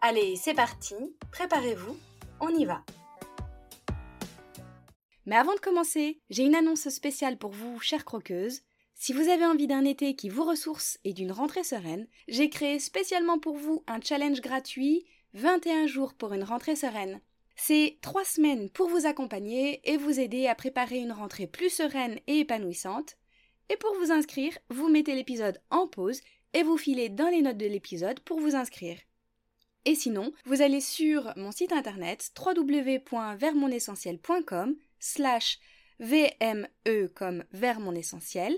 Allez, c'est parti, préparez-vous, on y va. Mais avant de commencer, j'ai une annonce spéciale pour vous, chères croqueuses. Si vous avez envie d'un été qui vous ressource et d'une rentrée sereine, j'ai créé spécialement pour vous un challenge gratuit 21 jours pour une rentrée sereine. C'est trois semaines pour vous accompagner et vous aider à préparer une rentrée plus sereine et épanouissante et pour vous inscrire, vous mettez l'épisode en pause et vous filez dans les notes de l'épisode pour vous inscrire. Et sinon, vous allez sur mon site internet www.vermonessentiel.com slash VME comme vers mon essentiel,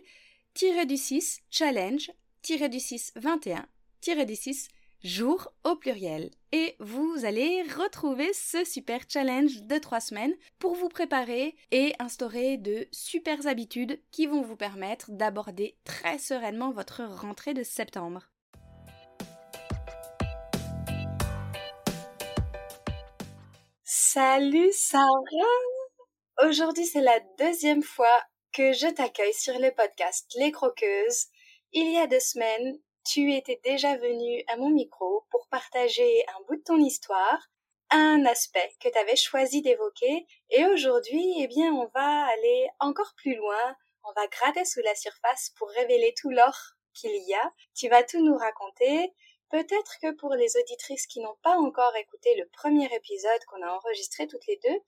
tiré du 6 challenge, tiré du 6 21, tiré du 6 jour au pluriel. Et vous allez retrouver ce super challenge de trois semaines pour vous préparer et instaurer de super habitudes qui vont vous permettre d'aborder très sereinement votre rentrée de septembre. Salut Sarah Aujourd'hui c'est la deuxième fois que je t'accueille sur le podcast Les Croqueuses. Il y a deux semaines, tu étais déjà venu à mon micro pour partager un bout de ton histoire, un aspect que tu avais choisi d'évoquer, et aujourd'hui, eh bien, on va aller encore plus loin, on va gratter sous la surface pour révéler tout l'or qu'il y a. Tu vas tout nous raconter. Peut-être que pour les auditrices qui n'ont pas encore écouté le premier épisode qu'on a enregistré toutes les deux,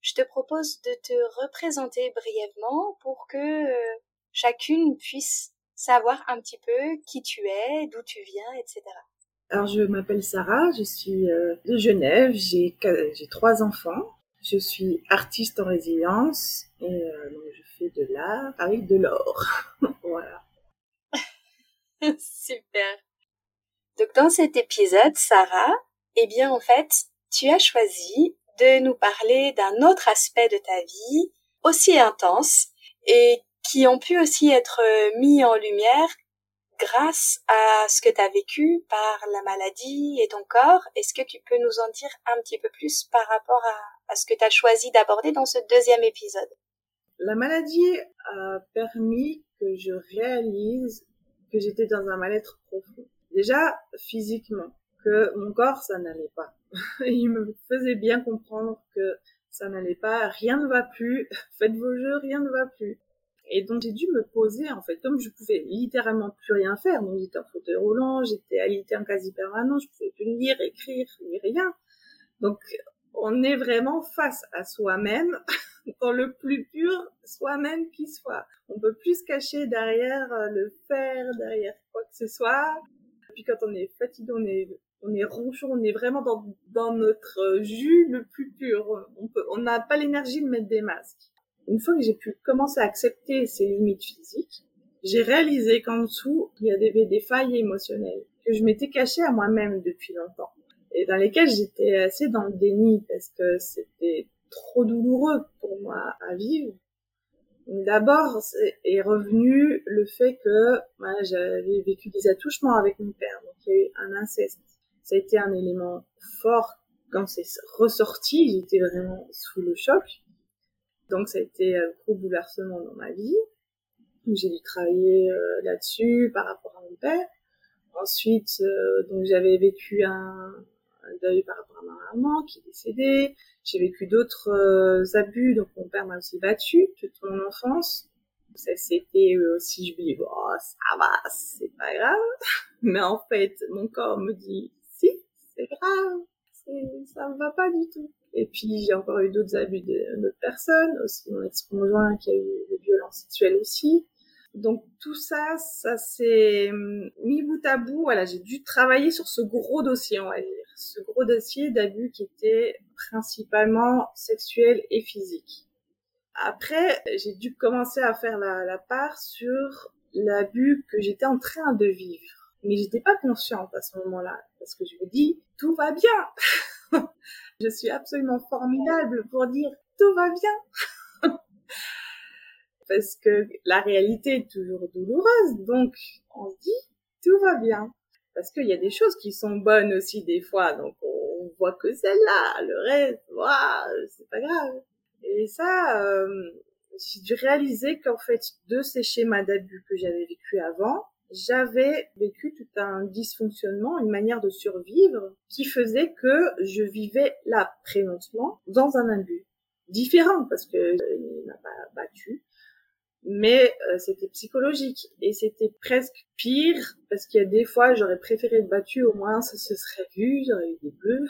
je te propose de te représenter brièvement pour que euh, chacune puisse savoir un petit peu qui tu es, d'où tu viens, etc. Alors je m'appelle Sarah, je suis euh, de Genève, j'ai trois enfants, je suis artiste en résilience et euh, donc je fais de l'art avec de l'or. voilà. Super. Donc dans cet épisode, Sarah, eh bien en fait, tu as choisi de nous parler d'un autre aspect de ta vie aussi intense et qui ont pu aussi être euh, mis en lumière grâce à ce que tu as vécu par la maladie et ton corps. Est-ce que tu peux nous en dire un petit peu plus par rapport à, ce que tu as choisi d'aborder dans ce deuxième épisode? La maladie a permis que je réalise que j'étais dans un mal-être profond. Déjà, physiquement, que mon corps, ça n'allait pas. Il me faisait bien comprendre que ça n'allait pas, rien ne va plus, faites vos jeux, rien ne va plus. Et donc j'ai dû me poser en fait, comme je pouvais littéralement plus rien faire, donc j'étais en fauteuil roulant, j'étais alité en quasi permanent, je pouvais plus lire, écrire, ni rien. Donc on est vraiment face à soi-même, dans le plus pur soi-même qui soit. On peut plus se cacher derrière euh, le faire, derrière quoi que ce soit. Puis quand on est fatigué, on est on est ronchon, on est vraiment dans, dans notre jus le plus pur. On peut, on n'a pas l'énergie de mettre des masques une fois que j'ai pu commencer à accepter ces limites physiques, j'ai réalisé qu'en dessous, il y avait des failles émotionnelles que je m'étais cachée à moi-même depuis longtemps et dans lesquelles j'étais assez dans le déni parce que c'était trop douloureux pour moi à vivre. D'abord est revenu le fait que j'avais vécu des attouchements avec mon père, donc il y a eu un inceste. Ça a été un élément fort quand c'est ressorti, j'étais vraiment sous le choc. Donc ça a été un gros bouleversement dans ma vie. J'ai dû travailler euh, là-dessus par rapport à mon père. Ensuite, euh, donc j'avais vécu un, deuil par rapport à ma maman qui est décédée. J'ai vécu d'autres euh, abus, donc mon père m'a aussi battu toute mon enfance. Ça c'était aussi, je me dis, oh, ça va, c'est pas grave. Mais en fait, mon corps me dit, si, c'est grave, ça ne va pas du tout. Et puis j'ai encore eu d'autres abus d'autres personnes, aussi mon ex-conjoint qui a eu des violences sexuelles aussi. Donc tout ça, ça s'est hum, mis bout à bout. Voilà, j'ai dû travailler sur ce gros dossier, on va dire, ce gros dossier d'abus qui était principalement sexuel et physique. Après, j'ai dû commencer à faire la, part sur l'abus que j'étais en train de vivre. Mais j'étais pas consciente à ce moment-là, parce que je me dis, tout va bien. je suis absolument formidable pour dire, tout va bien. Parce que la réalité est toujours douloureuse, donc on se dit, tout va bien. Parce qu'il y a des choses qui sont bonnes aussi des fois, donc on voit que celle-là, le reste, c'est pas grave. Et ça, euh, j'ai dû réaliser qu'en fait, de ces schémas d'abus que j'avais vécu avant, j'avais vécu tout un dysfonctionnement, une manière de survivre qui faisait que je vivais là présentement dans un abus différent parce que euh, il m'a pas battu mais euh, c'était psychologique et c'était presque pire parce qu'il y a des fois j'aurais préféré être battue au moins ça se serait vu j'aurais eu des bleus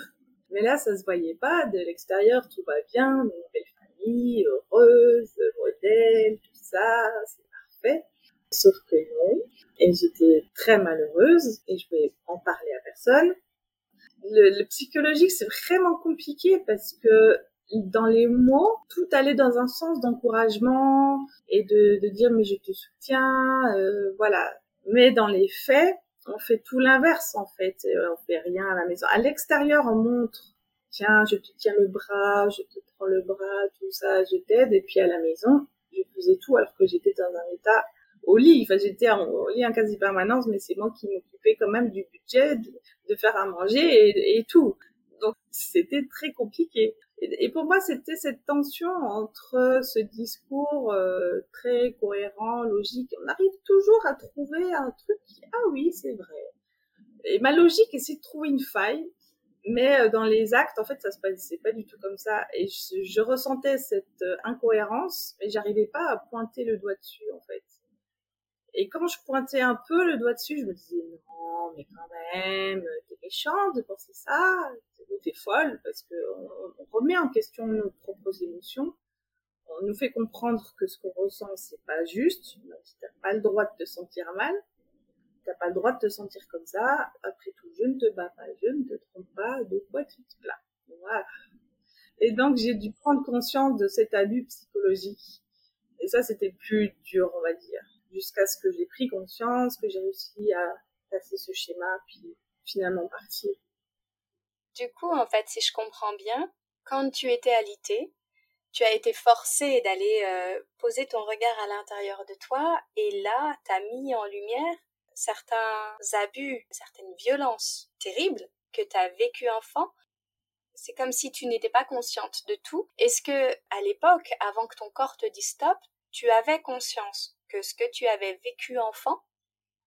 mais là ça se voyait pas de l'extérieur tout va bien une belle famille heureuse modèle tout ça c'est parfait. Sauf que non et j'étais très malheureuse et je pouvais en parler à personne. Le, le psychologique c'est vraiment compliqué parce que dans les mots, tout allait dans un sens d'encouragement et de, de, dire mais je te soutiens, euh, voilà. Mais dans les faits, on fait tout l'inverse en fait. Euh, on fait rien à la maison. À l'extérieur, on montre tiens, je te tiens le bras, je te prends le bras, tout ça, je t'aide. Et puis à la maison, je faisais tout alors que j'étais dans un état au lit. Enfin, j'étais au lit en quasi permanence, mais c'est moi qui m'occupais quand même du budget, de, faire à manger et, et tout. Donc c'était très compliqué. Et, pour moi, c'était cette tension entre ce discours euh, très cohérent, logique. On arrive toujours à trouver un truc qui, ah oui, c'est vrai. Et ma logique, c'est de trouver une faille. Mais euh, dans les actes, en fait, ça se passait pas du tout comme ça. Et je, ressentais cette euh, incohérence, mais j'arrivais pas à pointer le doigt dessus, en fait. Et quand je pointais un peu le doigt dessus, je me disais, non, mais quand même, t'es méchante de penser ça, t'es folle, parce que on, remet en question nos propres émotions. On nous fait comprendre que ce qu'on ressent, c'est pas juste. T'as pas le droit de te sentir mal. T'as pas le droit de te sentir comme ça. Après tout, je ne te bats pas, je ne te trompe pas, de quoi tu te plains? Voilà. Et donc, j'ai dû prendre conscience de cet abus psychologique. Et ça, c'était plus dur, on va dire jusqu'à ce que j'ai pris conscience, que j'ai réussi à passer ce schéma, puis finalement partir. Du coup, en fait, si je comprends bien, quand tu étais alité, tu as été forcé d'aller euh, poser ton regard à l'intérieur de toi, et là, tu as mis en lumière certains abus, certaines violences terribles que tu as vécues enfant. C'est comme si tu n'étais pas consciente de tout. Est-ce que, à l'époque, avant que ton corps te dise stop, tu avais conscience que ce que tu avais vécu enfant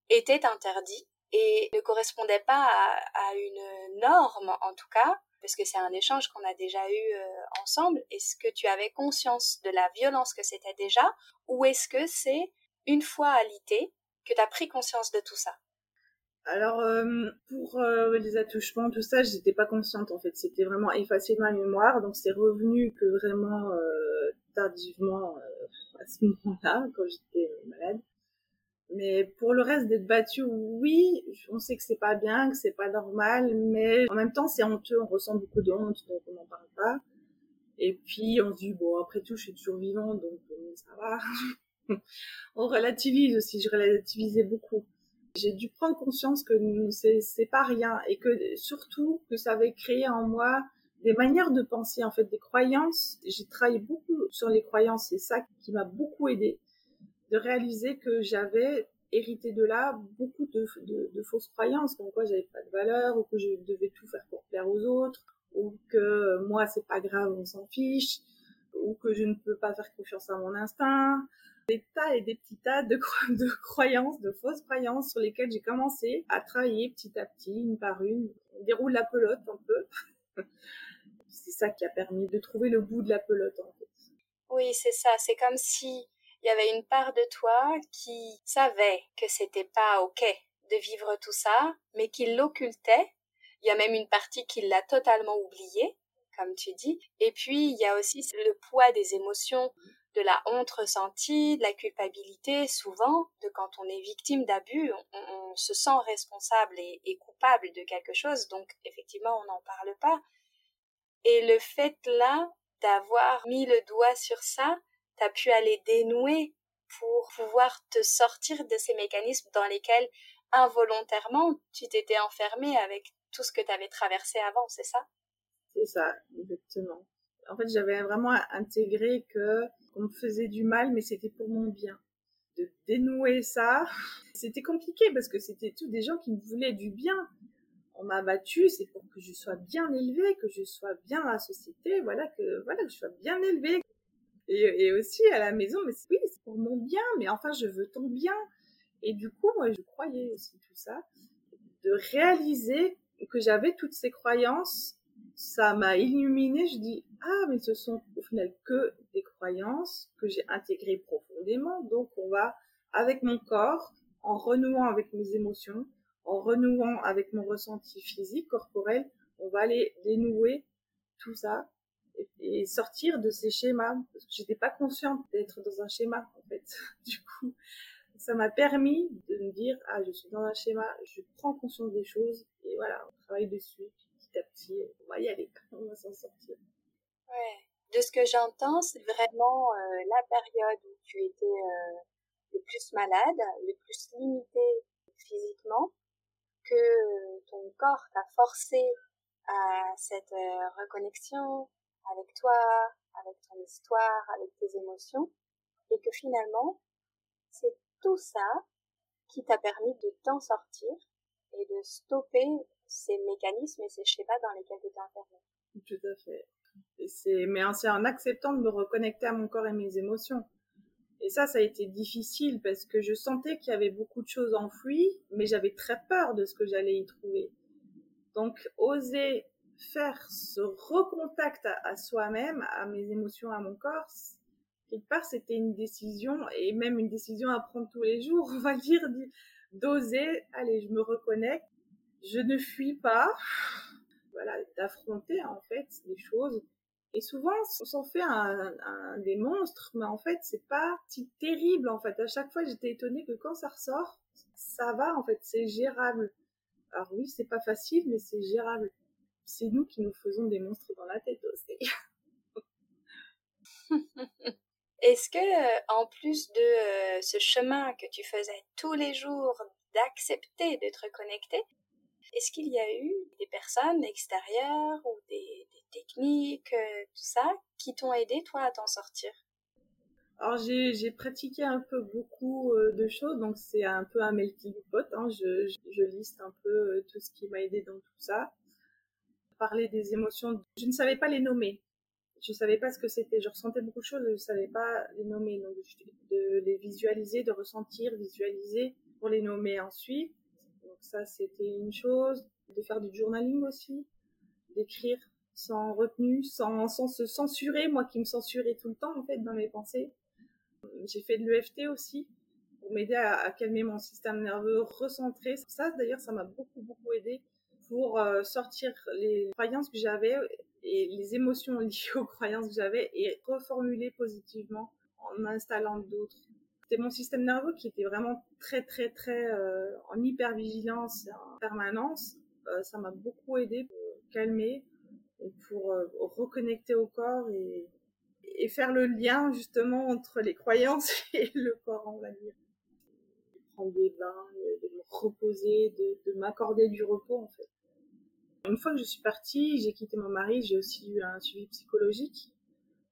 était interdit? Et ne correspondait pas à, une norme en tout cas, parce que c'est un échange qu'on a déjà eu euh, ensemble. Est-ce que tu avais conscience de la violence que c'était déjà, ou est-ce que c'est une fois alité que tu as pris conscience de tout ça? Alors euh, pour euh, les attouchements, tout ça, j'étais pas consciente en fait. C'était vraiment effacé de ma mémoire, donc c'est revenu que vraiment tardivement à ce moment-là, quand j'étais malade. Mais pour le reste d'être battu, oui, on sait que c'est pas bien, que c'est pas normal, mais en même temps c'est honteux, on ressent beaucoup de honte, donc on n'en parle pas. Et puis on se dit bon après tout je suis toujours vivant donc euh, ça va. on relativise aussi, je relativisais beaucoup. J'ai dû prendre conscience que c'est pas rien et que surtout que ça avait créé en moi des manières de penser, en fait, des croyances. J'ai travaillé beaucoup sur les croyances, c'est ça qui m'a beaucoup aidé de réaliser que j'avais hérité de là beaucoup de, de, fausses croyances, comme quoi j'avais pas de valeur, ou que je devais tout faire pour plaire aux autres, ou que moi c'est pas grave, on s'en fiche, ou que je ne peux pas faire confiance à mon instinct. Des tas et des petits tas de, de croyances, de fausses croyances sur lesquelles j'ai commencé à travailler petit à petit, une par une. On déroule la pelote un peu. c'est ça qui a permis de trouver le bout de la pelote en fait. Oui, c'est ça. C'est comme si il y avait une part de toi qui savait que c'était pas ok de vivre tout ça, mais qui l'occultait. Il y a même une partie qui l'a totalement oublié, comme tu dis. Et puis il y a aussi le poids des émotions, de la honte ressentie, de la culpabilité, souvent, de quand on est victime d'abus, on, se sent responsable et coupable de quelque chose, donc effectivement on n'en parle pas. Et le fait là d'avoir mis le doigt sur ça, t'as pu aller dénouer pour pouvoir te sortir de ces mécanismes dans lesquels involontairement tu t'étais enfermé avec tout ce que tu avais traversé avant, c'est ça? C'est ça, exactement. En fait, j'avais vraiment intégré que on me faisait du mal, mais c'était pour mon bien. De dénouer ça, c'était compliqué parce que c'était tous des gens qui me voulaient du bien. On m'a battu, c'est pour que je sois bien élevée, que je sois bien dans la société, voilà que voilà que je sois bien élevée. Et, aussi à la maison, mais oui, c'est pour mon bien, mais enfin je veux ton bien. Et du coup, moi, je croyais aussi tout ça, de réaliser que j'avais toutes ces croyances ça m'a illuminé. Je dis, ah, mais ce sont au final que des croyances que j'ai intégrées profondément. Donc, on va, avec mon corps, en renouant avec mes émotions, en renouant avec mon ressenti physique, corporel, on va aller dénouer tout ça et, sortir de ces schémas. Parce que j'étais pas consciente d'être dans un schéma, en fait. Du coup, ça m'a permis de me dire, ah, je suis dans un schéma, je prends conscience des choses et voilà, on travaille dessus petit à petit, on va y aller, on va s'en sortir. Ouais. De ce que j'entends, c'est vraiment euh, la période où tu étais euh, le plus malade, le plus limité physiquement, que euh, ton corps t'a forcé à cette reconnexion avec toi, avec ton histoire, avec tes émotions, et que finalement, c'est tout ça qui t'a permis de t'en sortir et de stopper ces mécanismes et ces schémas dans lesquels tu es enfermé. Tout à fait. Mais c'est en acceptant de me reconnecter à mon corps et mes émotions. Et ça, ça a été difficile parce que je sentais qu'il y avait beaucoup de choses enfouies, mais j'avais très peur de ce que j'allais y trouver. Donc, oser faire ce recontact à, soi-même, à mes émotions, à mon corps, quelque part, c'était une décision, et même une décision à prendre tous les jours, on va dire, d'oser, allez, je me reconnecte, je ne fuis pas, voilà, d'affronter en fait les choses. Et souvent, on s'en fait un, des monstres, mais en fait, c'est pas si terrible en fait. À chaque fois, j'étais étonnée que quand ça ressort, ça va en fait, c'est gérable. Alors oui, c'est pas facile, mais c'est gérable. C'est nous qui nous faisons des monstres dans la tête aussi. Est-ce que, euh, en plus de euh, ce chemin que tu faisais tous les jours, d'accepter de te reconnecter, est-ce qu'il y a eu des personnes extérieures ou des, techniques, euh, tout ça, qui t'ont aidé, toi, à t'en sortir? Alors j'ai pratiqué un peu beaucoup de choses, donc c'est un peu un melting pot. Hein. Je, je, liste un peu tout ce qui m'a aidé dans tout ça. Parler des émotions, je ne savais pas les nommer. Je savais pas ce que c'était. Je ressentais beaucoup de choses, je ne savais pas les nommer. Donc de les visualiser, de ressentir, visualiser pour les nommer ensuite ça c'était une chose. De faire du journaling aussi, d'écrire sans retenue, sans, sans se censurer, moi qui me censurais tout le temps en fait dans mes pensées. J'ai fait de l'EFT aussi pour m'aider à, calmer mon système nerveux, recentrer. Ça d'ailleurs ça m'a beaucoup beaucoup aidé pour euh, sortir les croyances que j'avais et les émotions liées aux croyances que j'avais et reformuler positivement en installant d'autres c'était mon système nerveux qui était vraiment très très très euh, en hypervigilance en permanence. Euh, ça m'a beaucoup aidé pour calmer et pour euh, reconnecter au corps et, faire le lien justement entre les croyances et le corps, on va dire. Prendre des bains, de me reposer, de m'accorder du repos en fait. Une fois que je suis partie, j'ai quitté mon mari, j'ai aussi eu un suivi psychologique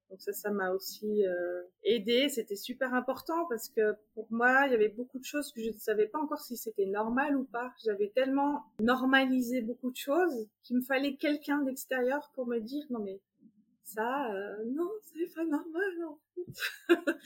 donc ça, ça m'a aussi euh, aidé. C'était super important parce que pour moi, il y avait beaucoup de choses que je ne savais pas encore si c'était normal ou pas. J'avais tellement normalisé beaucoup de choses qu'il me fallait quelqu'un d'extérieur pour me dire non mais ça, euh, non, c'est pas normal en fait.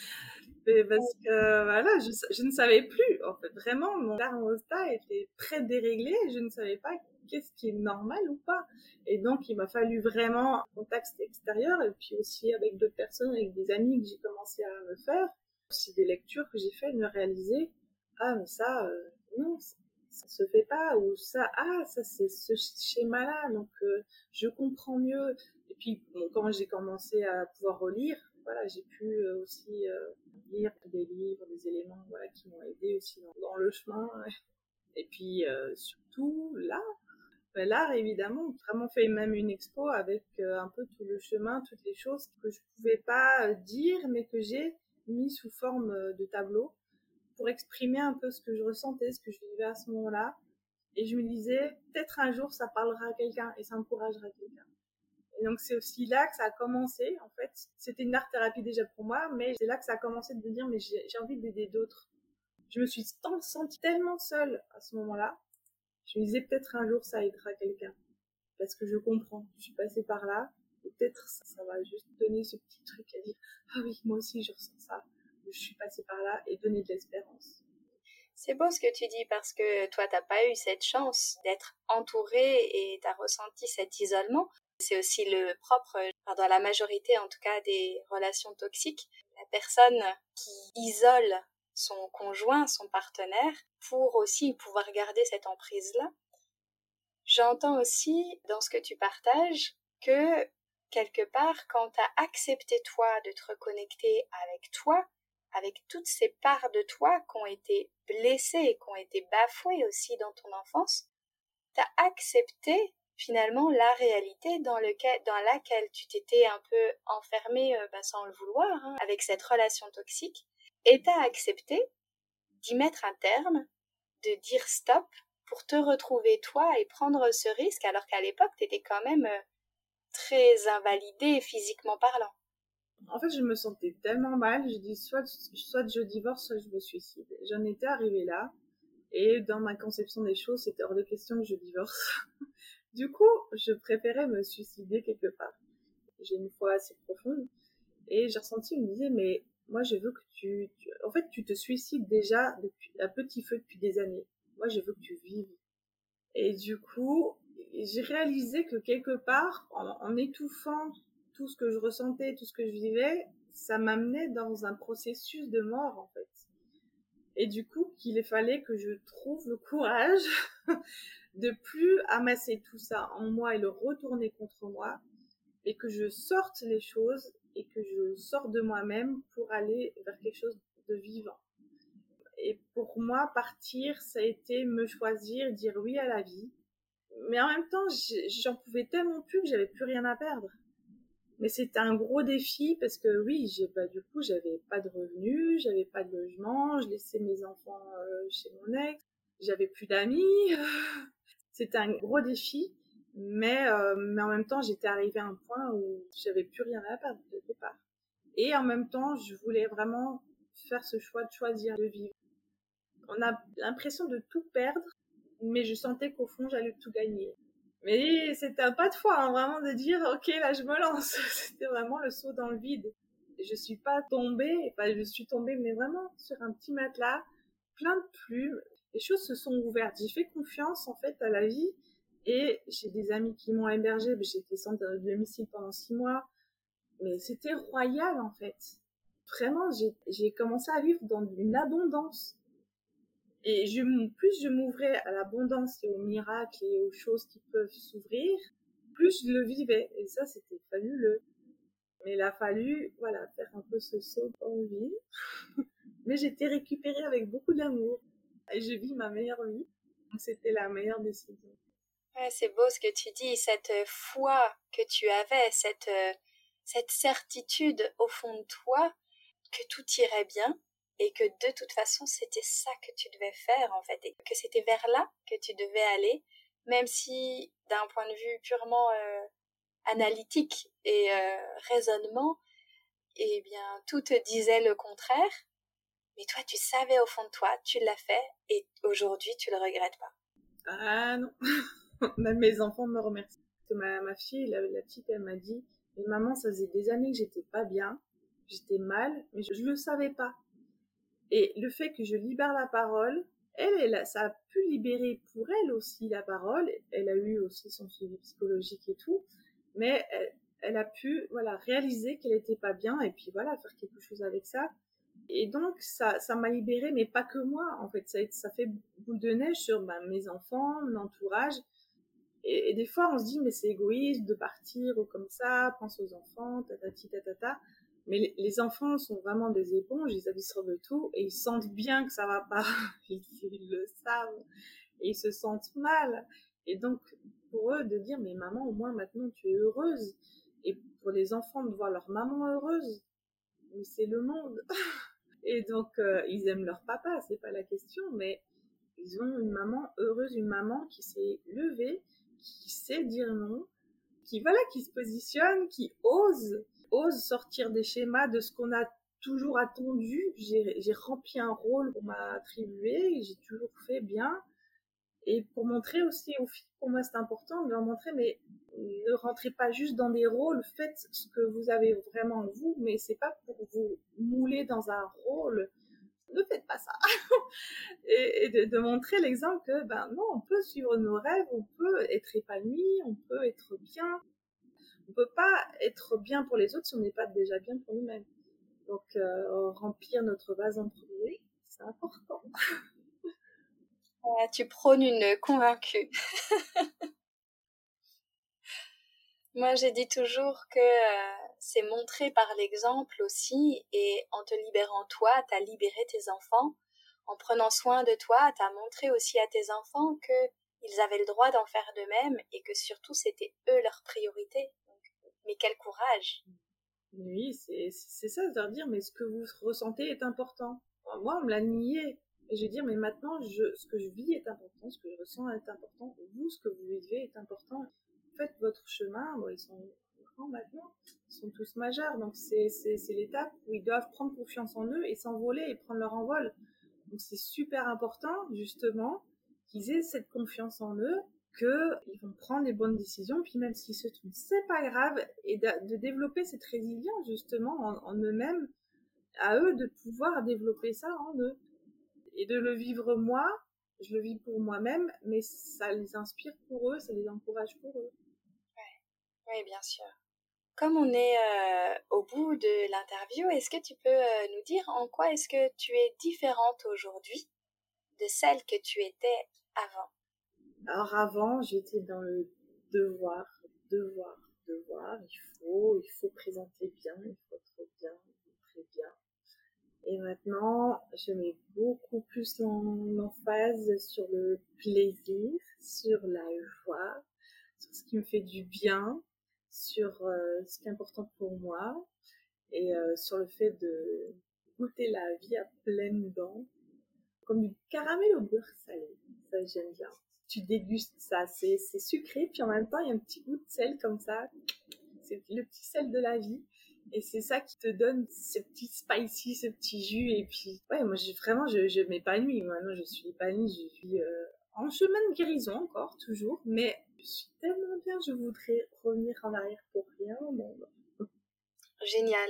mais parce que voilà, je, ne savais plus en fait. Vraiment, mon thermostat était très déréglé. Je ne savais pas qu'est-ce qui est normal ou pas. Et donc, il m'a fallu vraiment un contexte extérieur et puis aussi avec d'autres personnes, avec des amis que j'ai commencé à me faire. Aussi des lectures que j'ai fait, me réaliser, ah, mais ça, euh, non, ça se fait pas, ou ça, ah, ça c'est ce schéma-là, donc euh, je comprends mieux. Et puis, bon, quand j'ai commencé à pouvoir relire, voilà, j'ai pu euh, aussi lire des livres, des éléments voilà, qui m'ont aidé aussi dans, le chemin. Et puis, surtout, là, l'art, évidemment, vraiment fait même une expo avec euh, un peu tout le chemin, toutes les choses que je pouvais pas euh, dire, mais que j'ai mis sous forme euh, de tableau pour exprimer un peu ce que je ressentais, ce que je vivais à ce moment-là. Et je me disais, peut-être un jour, ça parlera à quelqu'un et ça encouragera quelqu'un. Et donc, c'est aussi là que ça a commencé, en fait. C'était une art-thérapie déjà pour moi, mais c'est là que ça a commencé de me dire, mais j'ai envie d'aider d'autres. Je me suis sentie tellement seule à ce moment-là. Je me disais, peut-être un jour, ça aidera quelqu'un. Parce que je comprends. Je suis passée par là. Et peut-être ça, va juste donner ce petit truc à dire, ah oui, moi aussi, je ressens ça. Je suis passée par là et donner de l'espérance. C'est beau ce que tu dis parce que toi, t'as pas eu cette chance d'être entourée et t'as ressenti cet isolement. C'est aussi le propre, dans la majorité en tout cas, des relations toxiques. La personne qui isole son conjoint, son partenaire, pour aussi pouvoir garder cette emprise-là. J'entends aussi dans ce que tu partages que quelque part, quand tu as accepté toi de te reconnecter avec toi, avec toutes ces parts de toi qui ont été blessées et qui ont été bafouées aussi dans ton enfance, tu as accepté finalement la réalité dans, laquelle tu t'étais un peu enfermé euh, bah, sans le vouloir, hein, avec cette relation toxique, et tu as accepté d'y mettre un terme, de dire stop pour te retrouver toi et prendre ce risque alors qu'à l'époque tu étais quand même euh, très invalidé physiquement parlant. En fait, je me sentais tellement mal, je dis soit, je divorce, soit je me suicide. J'en étais arrivée là, et dans ma conception des choses, c'était hors de question que je divorce. du coup, je préférais me suicider quelque part. J'ai une foi assez profonde, et j'ai ressenti, il me disait, mais moi, je veux que tu, en fait, tu te suicides déjà depuis, un petit feu depuis des années. Moi, je veux que tu vives. Et du coup, j'ai réalisé que quelque part, en, étouffant tout ce que je ressentais, tout ce que je vivais, ça m'amenait dans un processus de mort, en fait. Et du coup, qu'il fallait que je trouve le courage de plus amasser tout ça en moi et le retourner contre moi, et que je sorte les choses et que je sors de moi-même pour aller vers quelque chose de vivant. Et pour moi, partir, ça a été me choisir, dire oui à la vie. Mais en même temps, j'en pouvais tellement plus que j'avais plus rien à perdre. Mais c'était un gros défi parce que oui, j'ai pas du coup, j'avais pas de revenus, j'avais pas de logement, je laissais mes enfants euh, chez mon ex, j'avais plus d'amis. c'était un gros défi. Mais, euh, mais en même temps, j'étais arrivée à un point où j'avais plus rien à perdre quelque part. Et en même temps, je voulais vraiment faire ce choix de choisir de vivre. On a l'impression de tout perdre, mais je sentais qu'au fond, j'allais tout gagner. Mais c'était un pas de foi, hein, vraiment de dire, ok, là, je me lance. c'était vraiment le saut dans le vide. Je suis pas tombée, enfin, je suis tombée, mais vraiment sur un petit matelas, plein de plumes. Les choses se sont ouvertes. J'ai fait confiance, en fait, à la vie et j'ai des amis qui m'ont hébergé, j'étais sans domicile pendant six mois. Mais c'était royal en fait. Vraiment, j'ai commencé à vivre dans une abondance. Et je, plus je m'ouvrais à l'abondance et aux miracles et aux choses qui peuvent s'ouvrir, plus je le vivais. Et ça, c'était fabuleux. Mais il a fallu, voilà, faire un peu ce saut le vide. Mais j'étais récupérée avec beaucoup d'amour. Et je vis ma meilleure vie. C'était la meilleure décision c'est beau ce que tu dis, cette foi que tu avais, cette, euh, cette certitude au fond de toi que tout irait bien et que de toute façon c'était ça que tu devais faire en fait et que c'était vers là que tu devais aller, même si d'un point de vue purement euh, analytique et euh, raisonnement, eh bien tout te disait le contraire, mais toi tu savais au fond de toi, tu l'as fait et aujourd'hui tu le regrettes pas. Ah non Même mes enfants me remercient. Ma, ma fille, la, petite, elle m'a dit, mais maman, ça faisait des années que j'étais pas bien, j'étais mal, mais je, ne le savais pas. Et le fait que je libère la parole, elle, ça a pu libérer pour elle aussi la parole. Elle a eu aussi son suivi psychologique et tout, mais elle, a pu, voilà, réaliser qu'elle était pas bien et puis voilà, faire quelque chose avec ça. Et donc, ça, ça m'a libérée, mais pas que moi, en fait. Ça, fait boule de neige sur ben, mes enfants, mon entourage. Et, des fois, on se dit, mais c'est égoïste de partir ou comme ça, pense aux enfants, tatati, tatata. Mais les, enfants sont vraiment des éponges, ils absorbent de tout et ils sentent bien que ça va pas. Ils, le savent et ils se sentent mal. Et donc, pour eux, de dire, mais maman, au moins maintenant tu es heureuse. Et pour les enfants, de voir leur maman heureuse, c'est le monde. Et donc, euh, ils aiment leur papa, c'est pas la question, mais ils ont une maman heureuse, une maman qui s'est levée, qui sait dire non, qui voilà, qui se positionne, qui ose, ose sortir des schémas de ce qu'on a toujours attendu. J'ai rempli un rôle qu'on m'a attribué, j'ai toujours fait bien. Et pour montrer aussi aux filles, pour moi c'est important de leur montrer, mais ne rentrez pas juste dans des rôles, faites ce que vous avez vraiment en vous, mais c'est pas pour vous mouler dans un rôle. Ne faites pas ça. et, de, montrer l'exemple que, ben non, on peut suivre nos rêves, on peut être épanoui, on peut être bien. On peut pas être bien pour les autres si on n'est pas déjà bien pour nous-mêmes. Donc, euh, remplir notre vase en premier, c'est important. tu prônes une convaincue. Moi, j'ai dit toujours que euh, c'est montrer par l'exemple aussi, et en te libérant toi, t'as libéré tes enfants. En prenant soin de toi, t'as montré aussi à tes enfants que ils avaient le droit d'en faire de même et que surtout c'était eux leur priorité. mais quel courage Oui, c'est ça de leur dire, mais ce que vous ressentez est important. Moi, on me l'a nié. Et je vais dire, mais maintenant, ce que je vis est important, ce que je ressens est important. Vous, ce que vous vivez est important faites votre chemin. ils sont grands maintenant, sont tous majeurs, donc c'est l'étape où ils doivent prendre confiance en eux et s'envoler et prendre leur envol. Donc c'est super important, justement, qu'ils aient cette confiance en eux, qu'ils vont prendre les bonnes décisions, puis même s'ils se trompent, c'est pas grave, et de, développer cette résilience, justement, en, eux-mêmes, à eux de pouvoir développer ça en eux. Et de le vivre moi, je le vis pour moi-même, mais ça les inspire pour eux, ça les encourage pour eux. Oui, bien sûr. Comme on est euh, au bout de l'interview, est-ce que tu peux euh, nous dire en quoi est-ce que tu es différente aujourd'hui de celle que tu étais avant? Alors avant, j'étais dans le devoir, devoir, devoir. Il faut, il faut présenter bien, il faut être bien, très bien. Et maintenant, je mets beaucoup plus en, en phase sur le plaisir, sur la joie, sur ce qui me fait du bien, sur euh, ce qui est important pour moi et euh, sur le fait de goûter la vie à pleines dents, comme du caramel au beurre salé. Ça, j'aime bien. Tu dégustes ça, c'est sucré, puis en même temps, il y a un petit goût de sel comme ça. C'est le petit sel de la vie. Et c'est ça qui te donne ce petit spicy, ce petit jus. Et puis, ouais, moi, vraiment, je, je m'épanouis. Maintenant, je suis épanouie. Je suis euh, en chemin de guérison encore, toujours. Mais je suis tellement bien, je voudrais revenir en arrière pour rien au monde. Génial,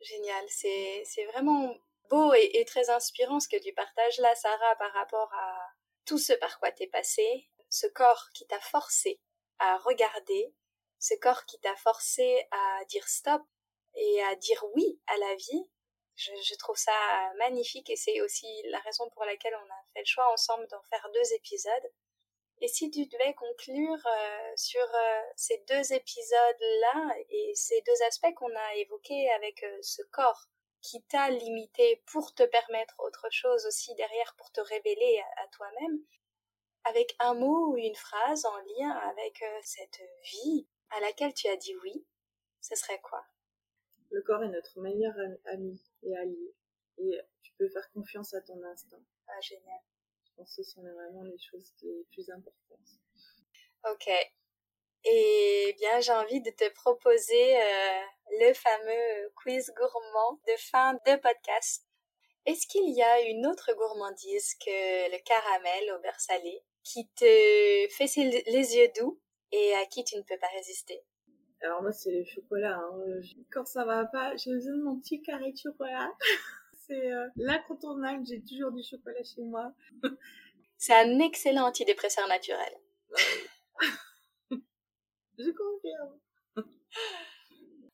génial. C'est, vraiment beau et, très inspirant ce que tu partages là, Sarah, par rapport à tout ce par quoi t'es passé, ce corps qui t'a forcé à regarder, ce corps qui t'a forcé à dire stop et à dire oui à la vie. Je, trouve ça magnifique et c'est aussi la raison pour laquelle on a fait le choix ensemble d'en faire deux épisodes. Et si tu devais conclure euh, sur euh, ces deux épisodes-là et ces deux aspects qu'on a évoqués avec euh, ce corps qui t'a limité pour te permettre autre chose aussi derrière, pour te révéler à, toi-même, avec un mot ou une phrase en lien avec cette vie à laquelle tu as dit oui, ce serait quoi? Le corps est notre meilleur ami et allié. Et tu peux faire confiance à ton instinct. Ah, génial ce sont vraiment les choses les plus importantes. Ok. Et bien, j'ai envie de te proposer euh, le fameux quiz gourmand de fin de podcast. Est-ce qu'il y a une autre gourmandise que le caramel au beurre salé qui te fait les yeux doux et à qui tu ne peux pas résister? Alors moi, c'est le chocolat. Hein. Quand ça va pas, j'ai besoin de mon petit carré de chocolat? c'est euh, l'incontournable. J'ai toujours du chocolat chez moi. c'est un excellent antidépresseur naturel. Je confirme.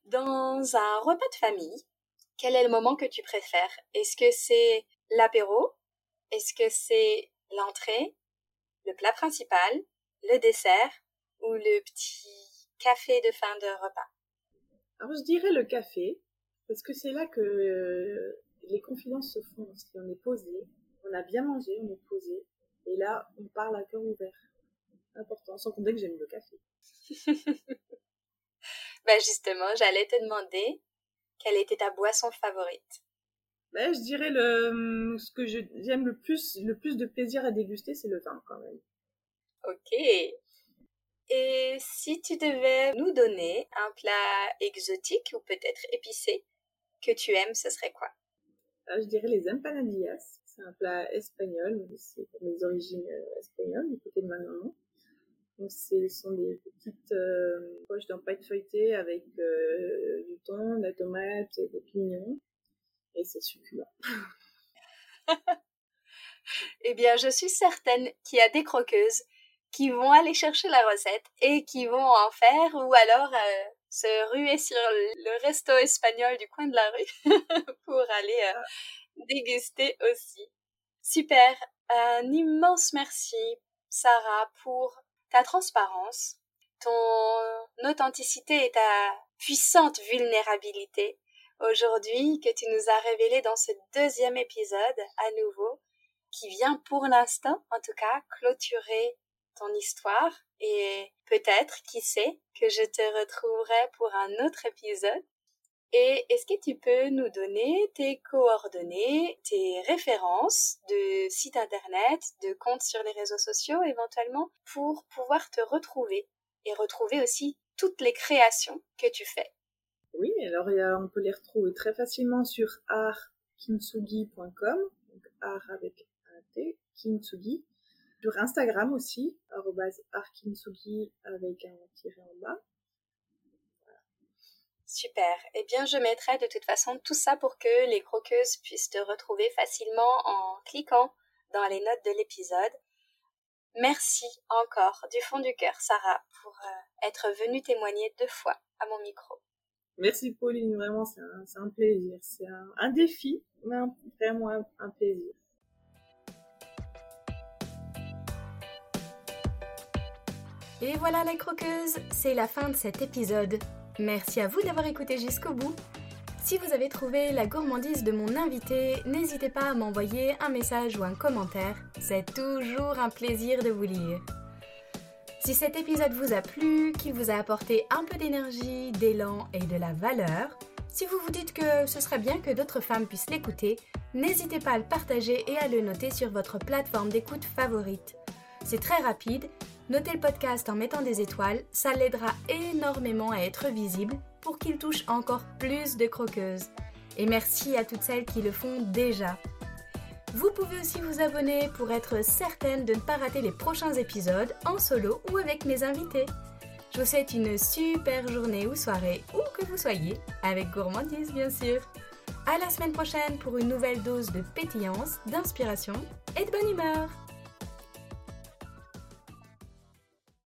Dans un repas de famille, quel est le moment que tu préfères? Est-ce que c'est l'apéro? Est-ce que c'est l'entrée? Le plat principal? Le dessert? Ou le petit café de fin de repas? Alors je dirais le café, parce que c'est là que euh, les confidences se font, parce qu'on est posé, on a bien mangé, on est posé, et là, on parle à cœur ouvert. Important, sans compter que j'aime le café. ben justement, j'allais te demander, quelle était ta boisson favorite? Ben, Je dirais le, ce que j'aime le plus, le plus de plaisir à déguster, c'est le vin quand même. Ok. Et si tu devais nous donner un plat exotique ou peut-être épicé que tu aimes, ce serait quoi? Ah, Je dirais les empanadillas. C'est un plat espagnol, c'est pour mes origines euh, espagnoles, du côté de ma maman. Donc, ce sont des petites euh, poches d'un pâte feuilleté avec euh, du thon, de la tomate, des pignons. Et c'est succulent. eh bien, je suis certaine qu'il y a des croqueuses qui vont aller chercher la recette et qui vont en faire ou alors se ruer sur le resto espagnol du coin de la rue pour aller euh, déguster aussi. Super, un immense merci Sarah pour ta transparence, ton authenticité et ta puissante vulnérabilité. Aujourd'hui que tu nous as révélé dans ce deuxième épisode à nouveau qui vient pour l'instant en tout cas clôturer ton histoire et peut-être, qui sait, que je te retrouverai pour un autre épisode. Et est-ce que tu peux nous donner tes coordonnées, tes références de sites internet, de comptes sur les réseaux sociaux éventuellement, pour pouvoir te retrouver et retrouver aussi toutes les créations que tu fais? Oui, alors on peut les retrouver très facilement sur artkinsugi.com, donc art avec un T, kintsugi, sur Instagram aussi, arkinsugi avec un tiré en bas. Super. Eh bien, je mettrai de toute façon tout ça pour que les croqueuses puissent te retrouver facilement en cliquant dans les notes de l'épisode. Merci encore du fond du cœur, Sarah, pour euh, être venue témoigner deux fois à mon micro. Merci Pauline, vraiment c'est un, plaisir. C'est un, défi, mais vraiment un plaisir. Et voilà les croqueuses, c'est la fin de cet épisode. Merci à vous d'avoir écouté jusqu'au bout. Si vous avez trouvé la gourmandise de mon invité, n'hésitez pas à m'envoyer un message ou un commentaire. C'est toujours un plaisir de vous lire. Si cet épisode vous a plu, qu'il vous a apporté un peu d'énergie, d'élan et de la valeur, si vous vous dites que ce serait bien que d'autres femmes puissent l'écouter, n'hésitez pas à le partager et à le noter sur votre plateforme d'écoute favorite. C'est très rapide Notez le podcast en mettant des étoiles, ça l'aidera énormément à être visible pour qu'il touche encore plus de croqueuses. Et merci à toutes celles qui le font déjà. Vous pouvez aussi vous abonner pour être certaine de ne pas rater les prochains épisodes en solo ou avec mes invités. Je vous souhaite une super journée ou soirée, où que vous soyez, avec gourmandise bien sûr. À la semaine prochaine pour une nouvelle dose de pétillance, d'inspiration et de bonne humeur.